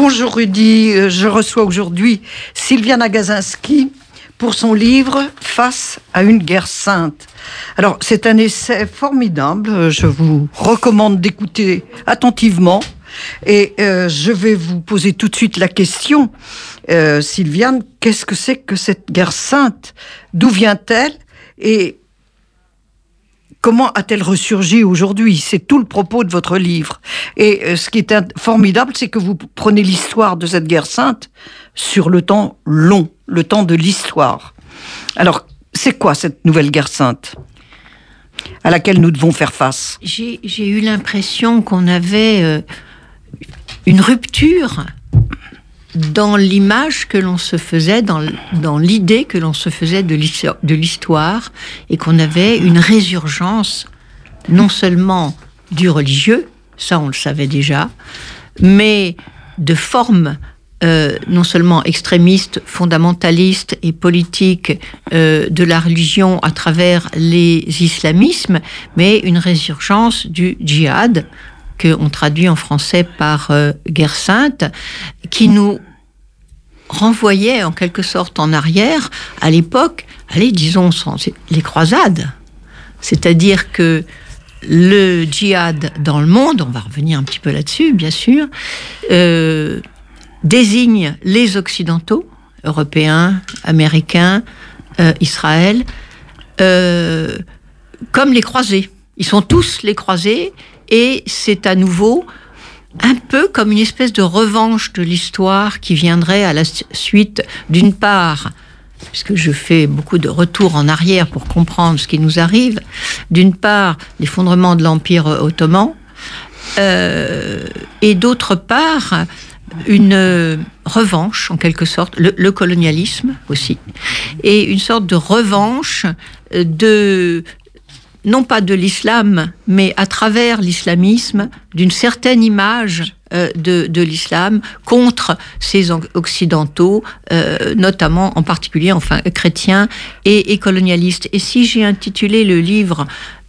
bonjour Rudy, euh, je reçois aujourd'hui Sylviana Gazinski pour son livre Face à une guerre sainte. Alors c'est un essai formidable, je vous recommande d'écouter attentivement et euh, je vais vous poser tout de suite la question, euh, Sylviane, qu'est-ce que c'est que cette guerre sainte? D'où vient-elle? Comment a-t-elle ressurgi aujourd'hui? C'est tout le propos de votre livre. Et euh, ce qui est formidable, c'est que vous prenez l'histoire de cette guerre sainte sur le temps long, le temps de l'histoire. Alors, c'est quoi cette nouvelle guerre sainte à laquelle nous devons faire face? J'ai eu l'impression qu'on avait euh, une rupture dans l'image que l'on se faisait, dans, l'idée que l'on se faisait de l'histoire, et qu'on avait une résurgence non seulement du religieux, ça on le savait déjà, mais de formes euh, non seulement extrémistes, fondamentalistes et politiques euh, de la religion à travers les islamismes, mais une résurgence du djihad, qu'on traduit en français par euh, guerre sainte, qui nous renvoyait en quelque sorte en arrière à l'époque, allez, disons, les croisades. C'est-à-dire que le djihad dans le monde, on va revenir un petit peu là-dessus, bien sûr, euh, désigne les Occidentaux, européens, américains, euh, Israël, comme les croisés. Ils sont tous les croisés et c'est à nouveau un peu comme une espèce de revanche de l'histoire qui viendrait à la suite, d'une part, puisque je fais beaucoup de retours en arrière pour comprendre ce qui nous arrive, d'une part, l'effondrement de l'Empire ottoman, euh, et d'autre part, une revanche, en quelque sorte, le, colonialisme aussi, et une sorte de revanche de non pas de l'islam, mais à travers l'islamisme, d'une certaine image euh, de, l'islam contre ces occidentaux, euh, notamment en particulier, enfin, chrétiens et, colonialistes. Et si j'ai intitulé le livre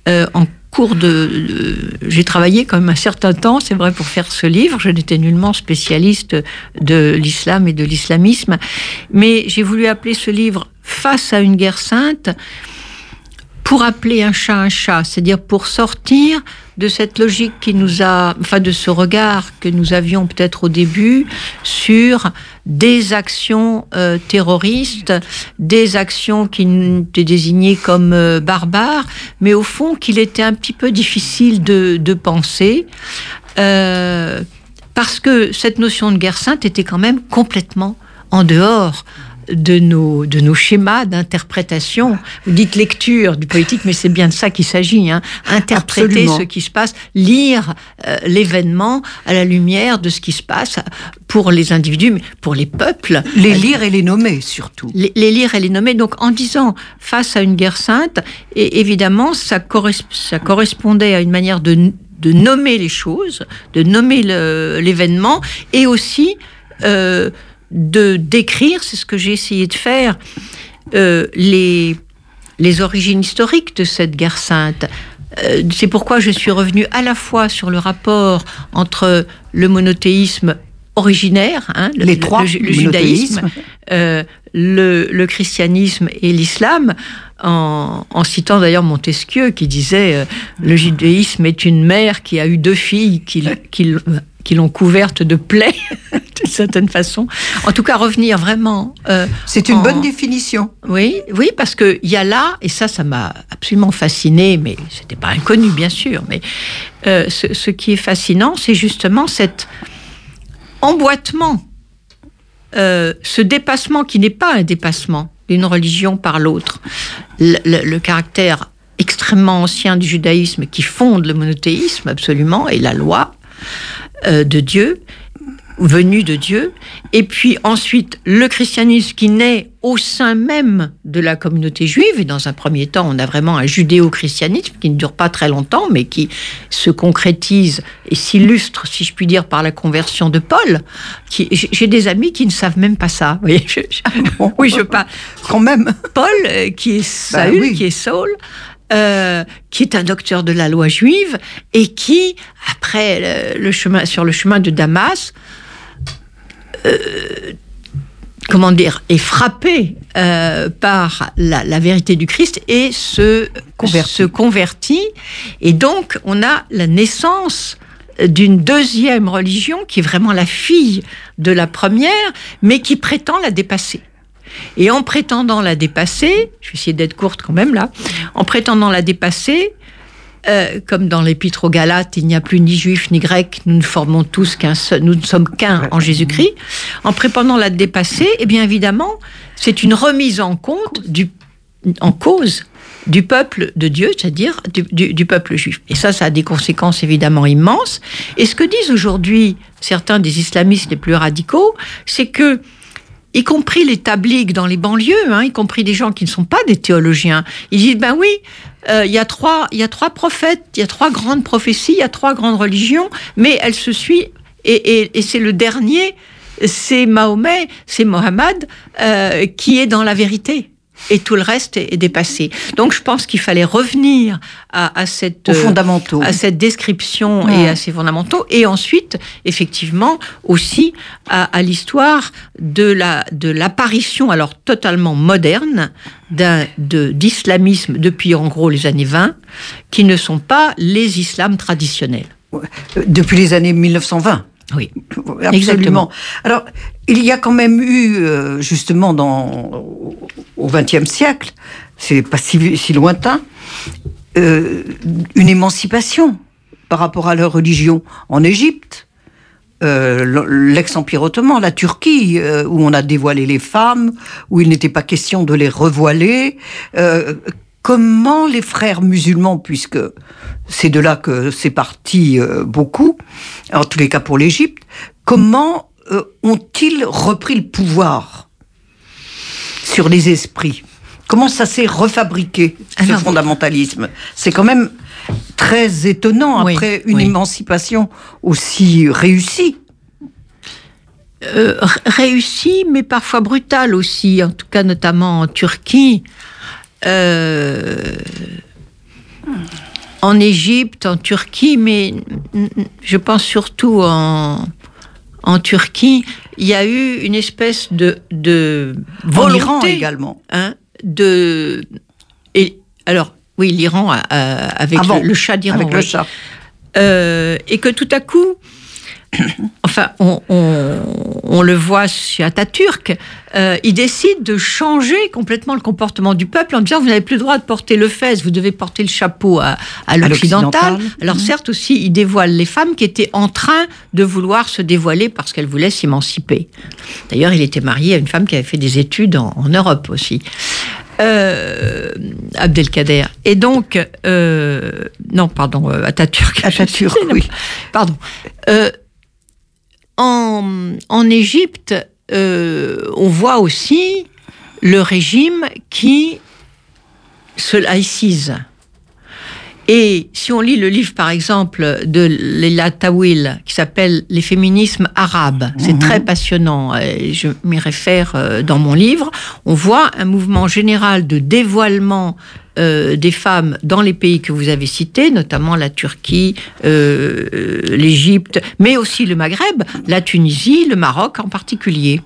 euh, en cours de, j'ai travaillé quand même un certain temps, c'est vrai, pour faire ce livre. Je n'étais nullement spécialiste de l'islam et de l'islamisme, mais j'ai voulu appeler ce livre Face à une guerre sainte pour appeler un chat un chat, c'est-à-dire pour sortir de cette logique qui nous a, enfin de ce regard que nous avions peut-être au début sur des actions euh, terroristes, des actions qui étaient désignées comme euh, barbares, mais au fond qu'il était un petit peu difficile de, penser. Euh, parce que cette notion de guerre sainte était quand même complètement en dehors de nos, de nos schémas d'interprétation. Vous dites lecture du politique, mais c'est bien de ça qu'il s'agit. Hein. Interpréter ce qui se passe, lire euh, l'événement à la lumière de ce qui se passe pour les individus, mais pour les peuples. Les lire et les nommer surtout. Les, lire et les nommer. Donc en disant face à une guerre sainte, et évidemment, ça, ça correspondait à une manière de, de nommer les choses, de nommer l'événement, et aussi... Euh, de décrire, c'est ce que j'ai essayé de faire, euh, les, les origines historiques de cette guerre sainte. Euh, c'est pourquoi je suis revenue à la fois sur le rapport entre le monothéisme originaire, hein, le, les trois, le, judaïsme, euh, le, christianisme et l'islam, en, en, citant d'ailleurs Montesquieu qui disait le judaïsme est une mère qui a eu deux filles qui, qui qui l'ont couverte de plaies, d'une certaine façon. En tout cas, revenir vraiment. Euh, c'est une bonne définition. Oui, oui, parce qu'il y a là, et ça, ça m'a absolument fasciné, mais c'était pas inconnu, bien sûr. Mais euh, ce, qui est fascinant, c'est justement cet emboîtement, euh, ce dépassement qui n'est pas un dépassement d'une religion par l'autre. le caractère extrêmement ancien du judaïsme qui fonde le monothéisme, absolument, et la loi. Euh, de Dieu, venu de Dieu, et puis ensuite le christianisme qui naît au sein même de la communauté juive, et dans un premier temps on a vraiment un judéo-christianisme qui ne dure pas très longtemps, mais qui se concrétise et s'illustre, si je puis dire, par la conversion de Paul. J'ai des amis qui ne savent même pas ça. oui, je pas. Quand même. Paul, euh, qui est bah Saül, qui est Saul, euh, qui est un docteur de la loi juive et qui, après le, chemin, sur le chemin de Damas, comment dire, est frappé euh, par la, vérité du Christ et se se convertit. Et donc, on a la naissance d'une deuxième religion qui est vraiment la fille de la première, mais qui prétend la dépasser. Et en prétendant la dépasser, je vais essayer d'être courte quand même là, en prétendant la dépasser, euh, comme dans l'Épître aux Galates, il n'y a plus ni juif ni grec, nous ne formons tous qu'un nous ne sommes qu'un en Jésus-Christ. En prétendant la dépasser, eh bien évidemment, c'est une remise en compte du, en cause du peuple de Dieu, c'est-à-dire du, du, peuple juif. Et ça, ça a des conséquences évidemment immenses. Et ce que disent aujourd'hui certains des islamistes les plus radicaux, c'est que y compris les tabliques dans les banlieues, hein, y compris des gens qui ne sont pas des théologiens. Ils disent, ben oui, euh, il y, a trois, y a trois prophètes, il y a trois grandes prophéties, il y a trois grandes religions, mais elles se suivent, et, et, c'est le dernier, c'est Mahomet, c'est Mohammed, euh, qui est dans la vérité et tout le reste est, dépassé. Donc je pense qu'il fallait revenir à, cette Aux fondamentaux. à cette description et à ces fondamentaux, et ensuite effectivement aussi à, l'histoire de la de l'apparition alors totalement moderne d'un d'islamisme depuis en gros les années 20, qui ne sont pas les islams traditionnels. Depuis les années 1920. Oui, absolument. Exactement. Alors, il y a quand même eu, euh, justement, dans, au XXe siècle, c'est pas si, lointain, euh, une émancipation par rapport à leur religion. En Égypte, euh, l'ex-empire ottoman, la Turquie, où on a dévoilé les femmes, où il n'était pas question de les revoiler. Comment les frères musulmans, puisque c'est de là que c'est parti beaucoup, en tous les cas pour l'Égypte, comment euh, ont-ils repris le pouvoir sur les esprits? Comment ça s'est refabriqué, ce fondamentalisme? C'est quand même très étonnant après une émancipation aussi réussie. Euh, réussie, mais parfois brutale aussi, en tout cas notamment en Turquie. Euh, en Égypte, en Turquie, mais je pense surtout en, en Turquie, il y a eu une espèce de, de volonté également. Hein, de et alors oui, l'Iran avec le, chat d'Iran. Avec le chat. Euh, et que tout à coup, enfin, on, le voit chez Atatürk, euh, il décide de changer complètement le comportement du peuple en disant vous n'avez plus le droit de porter le fez, vous devez porter le chapeau à, l'occidental. Alors mhm. certes aussi, il dévoile les femmes qui étaient en train de vouloir se dévoiler parce qu'elles voulaient s'émanciper. D'ailleurs, il était marié à une femme qui avait fait des études en, Europe aussi. Euh, Abdelkader. Et donc, euh, non, pardon, Atatürk. Atatürk, oui. Pardon en, Égypte, euh, on voit aussi le régime qui se laïcise. Et si on lit le livre, par exemple, de Leila Tawil, qui s'appelle Les féminismes arabes, c'est mhm. très passionnant, et je m'y réfère euh, dans mon livre, on voit un mouvement général de dévoilement euh, des femmes dans les pays que vous avez cités, notamment la Turquie, euh, l'Égypte, mais aussi le Maghreb, la Tunisie, le Maroc en particulier.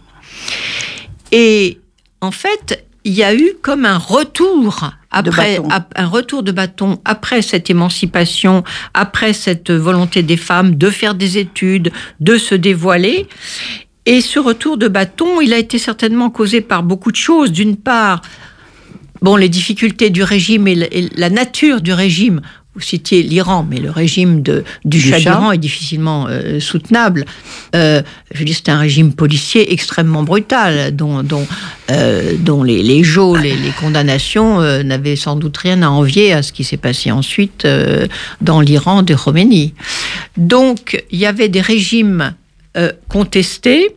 Et en fait, il y a eu comme un retour après un retour de bâton après cette émancipation, après cette volonté des femmes de faire des études, de se dévoiler. Et ce retour de bâton, il a été certainement causé par beaucoup de choses. D'une part, bon, les difficultés du régime et la nature du régime vous citiez l'Iran, mais le régime de, du, Shah d'Iran est difficilement euh, soutenable. Euh, je dis, c'est un régime policier extrêmement brutal, dont, dont, euh, dont les, les geôles les condamnations n'avaient sans doute rien à envier à ce qui s'est passé ensuite dans l'Iran de Khomeini. Donc, il y avait des régimes contestés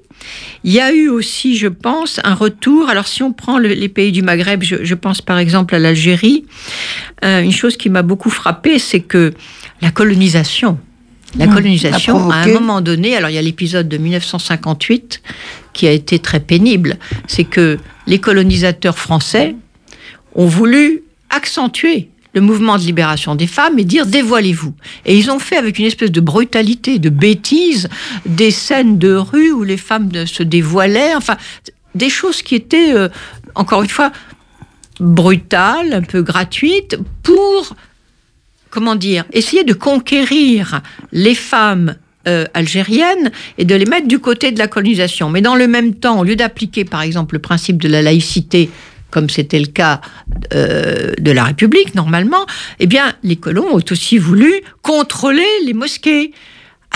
il y a eu aussi, je pense, un retour. Alors, si on prend les pays du Maghreb, je, pense par exemple à l'Algérie, euh, une chose qui m'a beaucoup frappée, c'est que la colonisation, la colonisation, à un moment donné, alors il y a l'épisode de 1958 qui a été très pénible, c'est que les colonisateurs français ont voulu accentuer le mouvement de libération des femmes et dire dévoilez-vous. Et ils ont fait avec une espèce de brutalité, de bêtise, des scènes de rue où les femmes se dévoilaient, enfin, des choses qui étaient, euh, encore une fois, brutales, un peu gratuites, pour, comment dire, essayer de conquérir les femmes euh, algériennes et de les mettre du côté de la colonisation. Mais dans le même temps, au lieu d'appliquer par exemple le principe de la laïcité, comme c'était le cas euh, de la République normalement, eh bien les colons ont aussi voulu contrôler les mosquées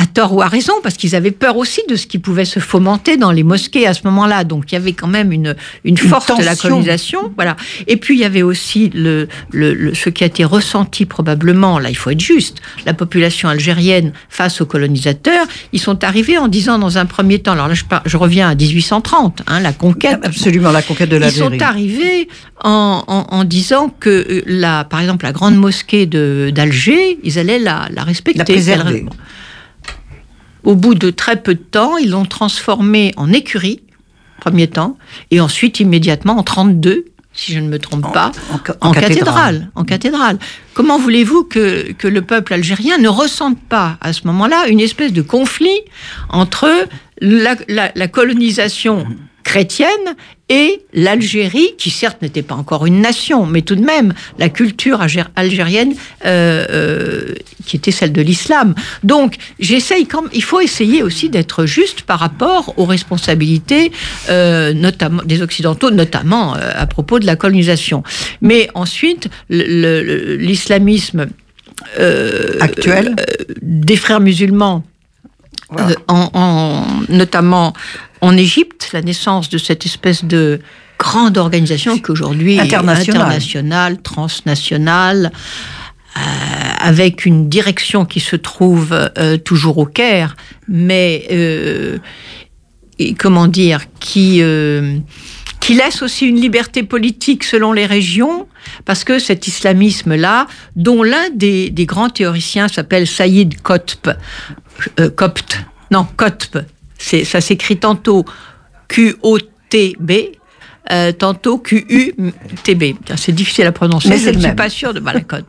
à tort ou à raison, parce qu'ils avaient peur aussi de ce qui pouvait se fomenter dans les mosquées à ce moment-là. Donc il y avait quand même une, une, force de la colonisation. Voilà. Et puis il y avait aussi le, le, ce qui a été ressenti probablement, là il faut être juste, la population algérienne face aux colonisateurs. Ils sont arrivés en disant dans un premier temps, alors là je, je reviens à 1830, hein, la conquête. Absolument, la conquête de l'Algérie. Ils sont arrivés en, en, disant que, euh, la, par exemple, la grande mosquée d'Alger, ils allaient la, la respecter. La préserver. Au bout de très peu de temps, ils l'ont transformé en écurie, premier temps, et ensuite immédiatement en 32, si je ne me trompe pas, en, cathédrale. En cathédrale. Comment voulez-vous que, que, le peuple algérien ne ressente pas à ce moment-là une espèce de conflit entre la, la colonisation chrétienne et l'Algérie, qui certes n'était pas encore une nation, mais tout de même la culture algérienne euh, euh, qui était celle de l'islam. Donc j'essaye, quand il faut essayer aussi d'être juste par rapport aux responsabilités, euh, notamment des occidentaux, notamment à propos de la colonisation. Mais ensuite, l'islamisme actuel des frères musulmans en, notamment en Égypte, la naissance de cette espèce de grande organisation qu'aujourd'hui internationale, internationale transnationale, euh, avec une direction qui se trouve euh, toujours au Caire, mais euh, comment dire, qui qui laisse aussi une liberté politique selon les régions, parce que cet islamisme-là, dont l'un des, des, grands théoriciens s'appelle Saïd euh, Copte, non, Cotp, ça s'écrit tantôt Q-O-T-B, euh, tantôt Q-U-T-B. C'est difficile à prononcer, mais je ne suis pas sûre de ma code.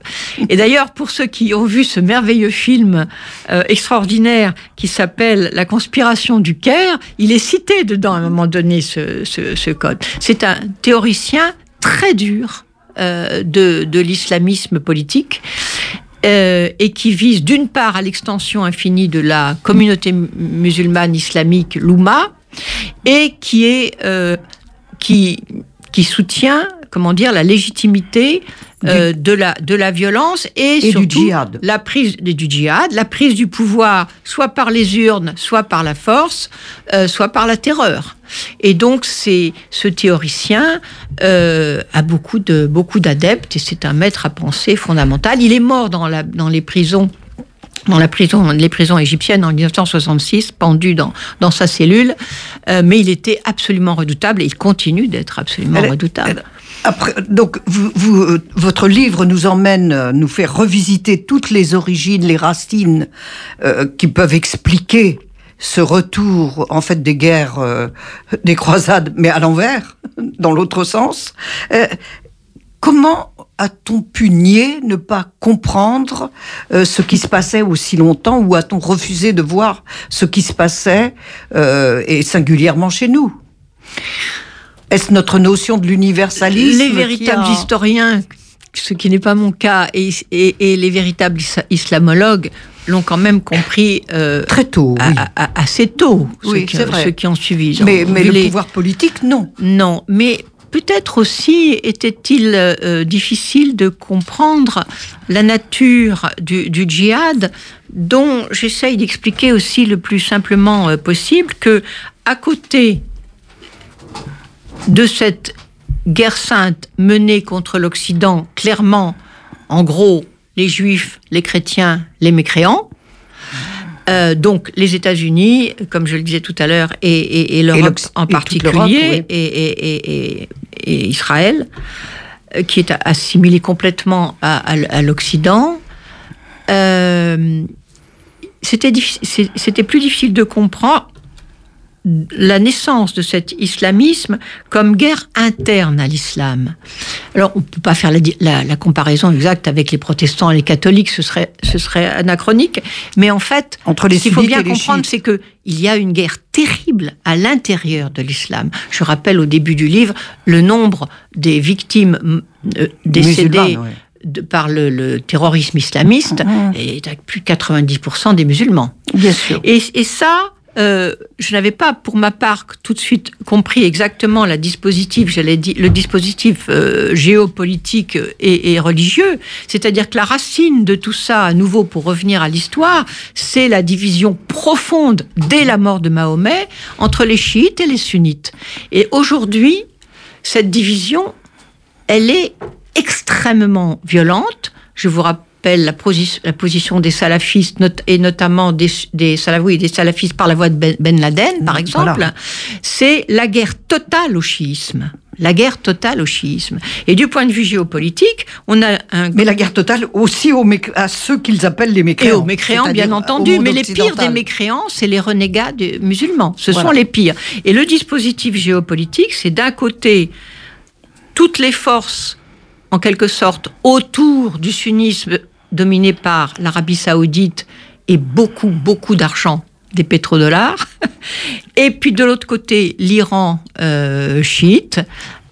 Et d'ailleurs, pour ceux qui ont vu ce merveilleux film euh, extraordinaire qui s'appelle La conspiration du Caire, il est cité dedans à un moment donné ce, ce, code. C'est un théoricien très dur euh, de, de l'islamisme politique euh, et qui vise d'une part à l'extension infinie de la communauté musulmane islamique l'Oumma et qui est euh, qui qui soutient comment dire la légitimité euh, de la de la violence et, surtout du djihad. la prise du djihad, la prise du pouvoir soit par les urnes, soit par la force, soit par la terreur. Et donc, c'est ce théoricien euh, a beaucoup de beaucoup d'adeptes et c'est un maître à penser fondamental. Il est mort dans, la, dans les prisons dans la prison, les prisons égyptiennes en 1966, pendu dans, dans sa cellule, euh, mais il était absolument redoutable et il continue d'être absolument redoutable. Après, donc, vous, vous, euh, votre livre nous emmène, nous fait revisiter toutes les origines, les racines qui peuvent expliquer ce retour en fait des guerres, euh, des croisades, mais à l'envers, dans l'autre sens. Euh, comment a-t-on pu nier, ne pas comprendre euh, ce qui se passait aussi longtemps, ou a-t-on refusé de voir ce qui se passait, et singulièrement chez nous? Est-ce notre notion de l'universalisme Les véritables historiens, ce qui n'est pas mon cas, et, et les véritables islamologues l'ont quand même compris euh, très tôt, assez tôt, oui, ceux, qui, ceux qui ont suivi. mais, mais le pouvoir politique, non. Non, mais peut-être aussi était-il euh, difficile de comprendre la nature du, du djihad, dont j'essaye d'expliquer aussi le plus simplement euh, possible que, à côté de cette guerre sainte menée contre l'Occident, clairement, en gros, les juifs, les chrétiens, les mécréants. Euh, donc les États-Unis, comme je le disais tout à l'heure, et, l'Europe en particulier, et, Israël, euh, qui est assimilé complètement à, l'Occident. Euh, c'était plus difficile de comprendre la naissance de cet islamisme comme guerre interne à l'islam. Alors, on ne peut pas faire la, comparaison exacte avec les protestants et les catholiques, ce serait, ce serait anachronique. Mais en fait, Entre les ce qu'il faut bien comprendre, c'est qu'il y a une guerre terrible à l'intérieur de l'islam. Je rappelle au début du livre le nombre des victimes euh, décédées. par le, terrorisme islamiste mmh. et plus de 90% des musulmans. Bien sûr. Et, et ça, euh, je n'avais pas, pour ma part, tout de suite compris exactement la dispositif, j'allais dire, le dispositif euh, géopolitique et, religieux. C'est-à-dire que la racine de tout ça, à nouveau, pour revenir à l'histoire, c'est la division profonde dès la mort de Mahomet entre les chiites et les sunnites. Et aujourd'hui, cette division, elle est extrêmement violente. Je vous rappelle la, la, position des salafistes, et notamment des, des, des salafistes par la voix de Ben, ben Laden, par exemple, c'est la guerre totale au chiisme. La guerre totale au chiisme. Et du point de vue géopolitique, on a un... Mais la guerre totale aussi à ceux qu'ils appellent les mécréants. Et aux mécréants, bien entendu. Mais les pires des mécréants, c'est les renégats musulmans. Ce sont les pires. Et le dispositif géopolitique, c'est d'un côté toutes les forces en quelque sorte autour du sunnisme dominé par l'Arabie saoudite et beaucoup, beaucoup d'argent des pétrodollars. Et puis de l'autre côté, l'Iran euh, chiite,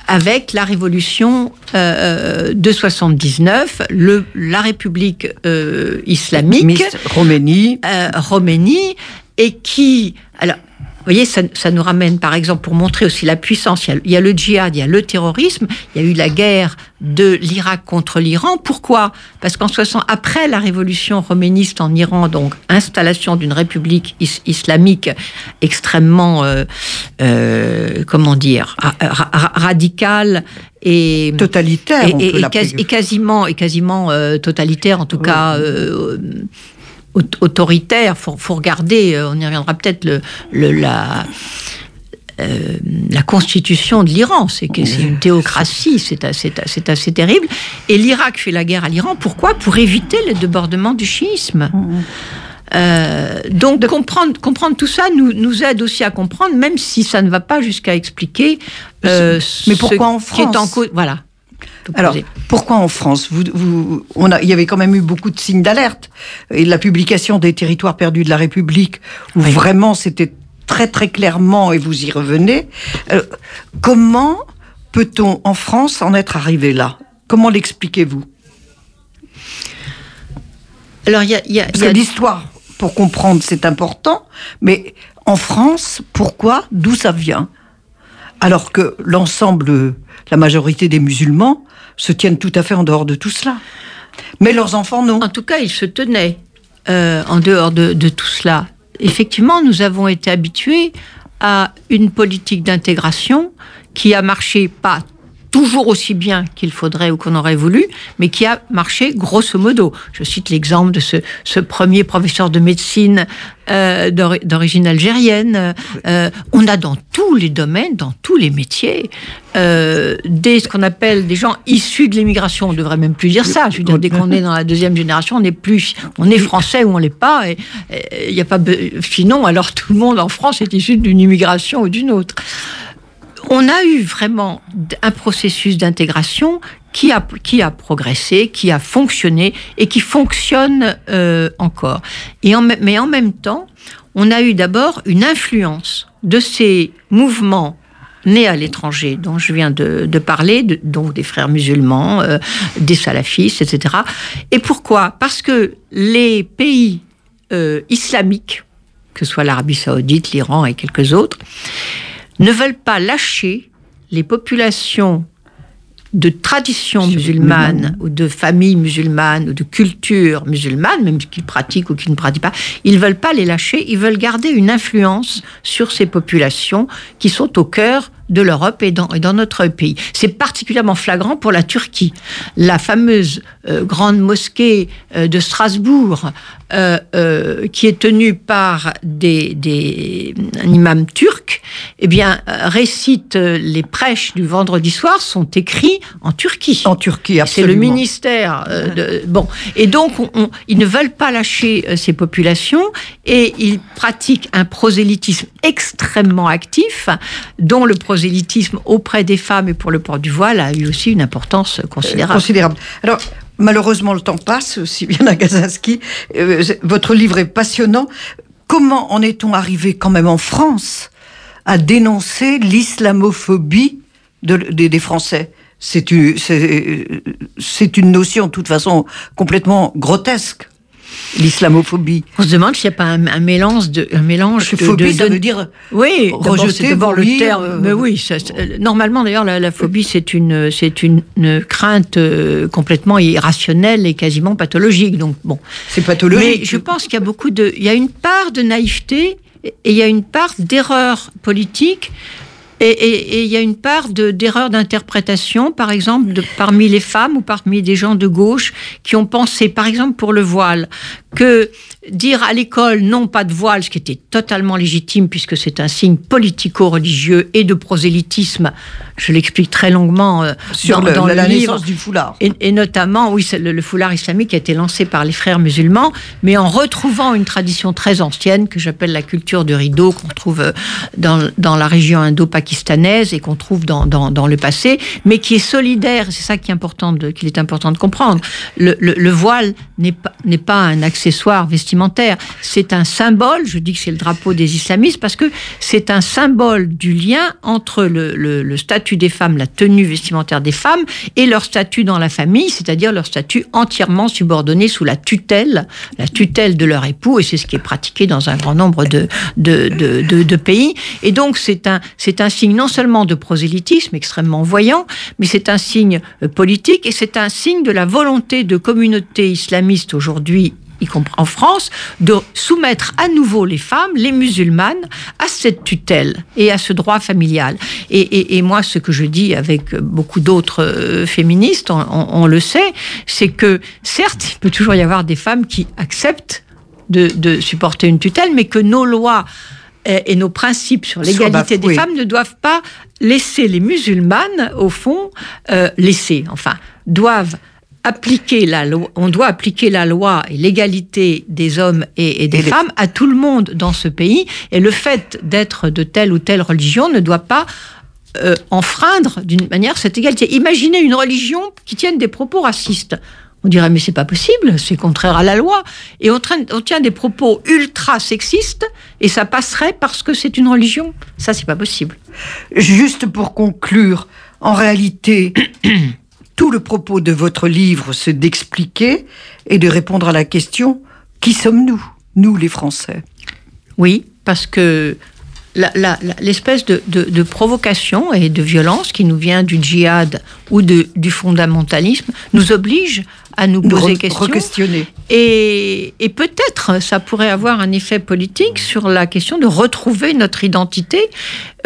avec la révolution euh, de 79, le, la République euh, islamique, Roménie, Roménie, et qui, alors vous voyez, ça, nous ramène, par exemple, pour montrer aussi la puissance. Il y, a, le djihad, il y a le terrorisme, il y a eu la guerre de l'Irak contre l'Iran. Pourquoi? Parce qu'en 60, après la révolution roméniste en Iran, donc installation d'une république islamique extrêmement, euh, euh, comment dire, radicale et totalitaire, et, et, quasiment, et quasiment euh, totalitaire, en tout cas autoritaire. Faut, faut regarder, euh, on y reviendra peut-être le, la. Euh, la constitution de l'Iran, c'est une théocratie, c'est assez, assez, terrible. Et l'Irak fait la guerre à l'Iran, pourquoi? Pour éviter le débordement du chiisme. Euh, donc comprendre, comprendre tout ça nous, nous aide aussi à comprendre, même si ça ne va pas jusqu'à expliquer mais pourquoi en France qui est en cause. Voilà. Alors, pourquoi en France vous, on a, Il y avait quand même eu beaucoup de signes d'alerte. Et la publication des territoires perdus de la République, où vraiment c'était très très clairement, et vous y revenez. Euh, comment peut-on en France en être arrivé là? Comment l'expliquez-vous? Alors, il y a, y a, Parce que l'histoire, pour comprendre, c'est important, mais en France, pourquoi D'où ça vient? Alors que l'ensemble, la majorité des musulmans se tiennent tout à fait en dehors de tout cela. Mais leurs enfants, non. En tout cas, ils se tenaient euh, en dehors de, de, tout cela. Effectivement, nous avons été habitués à une politique d'intégration qui a marché pas toujours aussi bien qu'il faudrait ou qu'on aurait voulu, mais qui a marché grosso modo. Je cite l'exemple de ce, ce, premier professeur de médecine euh, d'origine algérienne. Euh, on a dans tous les domaines, dans tous les métiers, euh, des ce qu'on appelle des gens issus de l'immigration. On devrait même plus dire ça. Je veux dire, dès qu'on est dans la deuxième génération, on est plus, on est français ou on l'est pas. Et il n'y a pas sinon, alors tout le monde en France est issu d'une immigration ou d'une autre on a eu vraiment un processus d'intégration qui a, qui a progressé, qui a fonctionné et qui fonctionne euh, encore. Et mais en même temps, on a eu d'abord une influence de ces mouvements nés à l'étranger, dont je viens de, parler, donc des frères musulmans, euh, des salafistes, etc. Et pourquoi? Parce que les pays euh, islamiques, que ce soit l'Arabie saoudite, l'Iran et quelques autres, ne veulent pas lâcher les populations de tradition musulmane. ou de famille musulmane ou de culture musulmane, même qu'ils pratiquent ou qu'ils ne pratiquent pas, ils veulent pas les lâcher, ils veulent garder une influence sur ces populations qui sont au cœur de l'Europe et dans, dans notre pays. C'est particulièrement flagrant pour la Turquie. La fameuse euh, grande mosquée euh, de Strasbourg, euh, qui est tenue par des, des, un imam turc, eh bien, récitent les prêches du vendredi soir sont écrits en Turquie. En Turquie, C'est le ministère. de, bon, et donc, ils ne veulent pas lâcher ces populations et ils pratiquent un prosélytisme extrêmement actif, dont le prosélytisme auprès des femmes et pour le port du voile a eu aussi une importance considérable. considérable. Alors, malheureusement, le temps passe, aussi bien à Gazinski. Euh, votre livre est passionnant. Comment en est-on arrivé quand même en France à dénoncer l'islamophobie des Français? C'est une, une notion, de toute façon, complètement grotesque l'islamophobie. On se demande s'il n'y a pas un, mélange de un mélange de, phobie, ça veut dire oui rejeter d'abord le terme. Euh, mais oui, normalement d'ailleurs la, phobie c'est une c'est une, crainte euh, complètement irrationnelle et quasiment pathologique. Donc bon, c'est pathologique. Mais je pense qu'il y a beaucoup de il y a une part de naïveté et il y a une part d'erreur politique et il y a une part d'erreur d'interprétation, par exemple, de, parmi les femmes ou parmi des gens de gauche qui ont pensé, par exemple, pour le voile, que dire à l'école non, pas de voile, ce qui était totalement légitime puisque c'est un signe politico-religieux et de prosélytisme, je l'explique très longuement euh, sur dans, la, naissance du foulard. Et, notamment, oui, le, le, foulard islamique a été lancé par les frères musulmans, mais en retrouvant une tradition très ancienne que j'appelle la culture du rideau, qu'on trouve euh, dans, dans la région indo-pakistanaise et qu'on trouve dans, dans, dans, le passé, mais qui est solidaire. C'est ça qui est important qu'il est important de comprendre. Le, le, le voile n'est pas, n'est pas un accessoire vestimentaire, c'est un symbole. Je dis que c'est le drapeau des islamistes parce que c'est un symbole du lien entre le, statut des femmes, la tenue vestimentaire des femmes, et leur statut dans la famille, c'est-à-dire leur statut entièrement subordonné sous la tutelle, la tutelle de leur époux, et c'est ce qui est pratiqué dans un grand nombre de, pays. Et donc c'est un, c'est un signe non seulement de prosélytisme extrêmement voyant, mais c'est un signe euh, politique et c'est un signe de la volonté de communautés islamistes aujourd'hui y compris en France, de soumettre à nouveau les femmes, les musulmanes, à cette tutelle et à ce droit familial. Et, moi, ce que je dis avec beaucoup d'autres euh, féministes, on, le sait, c'est que certes, il peut toujours y avoir des femmes qui acceptent de, supporter une tutelle, mais que nos lois et nos principes sur l'égalité des femmes ne doivent pas laisser les musulmanes, au fond, euh, laisser, enfin, doivent appliquer la loi, on doit appliquer la loi et l'égalité des hommes et, des femmes à tout le monde dans ce pays. Et le fait d'être de telle ou telle religion ne doit pas euh, enfreindre d'une manière cette égalité. Imaginez une religion qui tienne des propos racistes. On dirait mais c'est pas possible, c'est contraire à la loi. Et on, on, tient des propos ultra sexistes et ça passerait parce que c'est une religion. Ça c'est pas possible. Juste pour conclure, en réalité, tout le propos de votre livre, c'est d'expliquer et de répondre à la question qui sommes-nous, nous les Français? Oui, parce que l'espèce de, provocation et de violence qui nous vient du djihad ou de, du fondamentalisme nous oblige à nous poser questions. Et, et peut-être ça pourrait avoir un effet politique sur la question de retrouver notre identité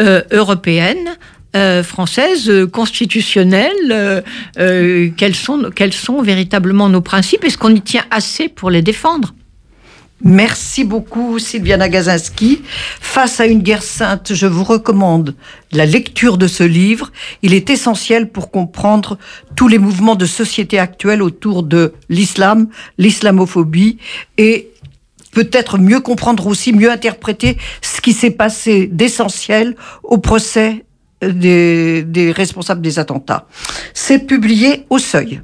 euh, européenne euh, française euh, constitutionnelle, euh, quels, sont, quels sont véritablement nos principes Est-ce qu'on y tient assez pour les défendre Merci beaucoup Sylviana Gazinski. Face à une guerre sainte, je vous recommande la lecture de ce livre. Il est essentiel pour comprendre tous les mouvements de société actuels autour de l'islam, l'islamophobie et peut-être mieux comprendre aussi, mieux interpréter ce qui s'est passé d'essentiel au procès des, responsables des attentats. C'est publié au seuil.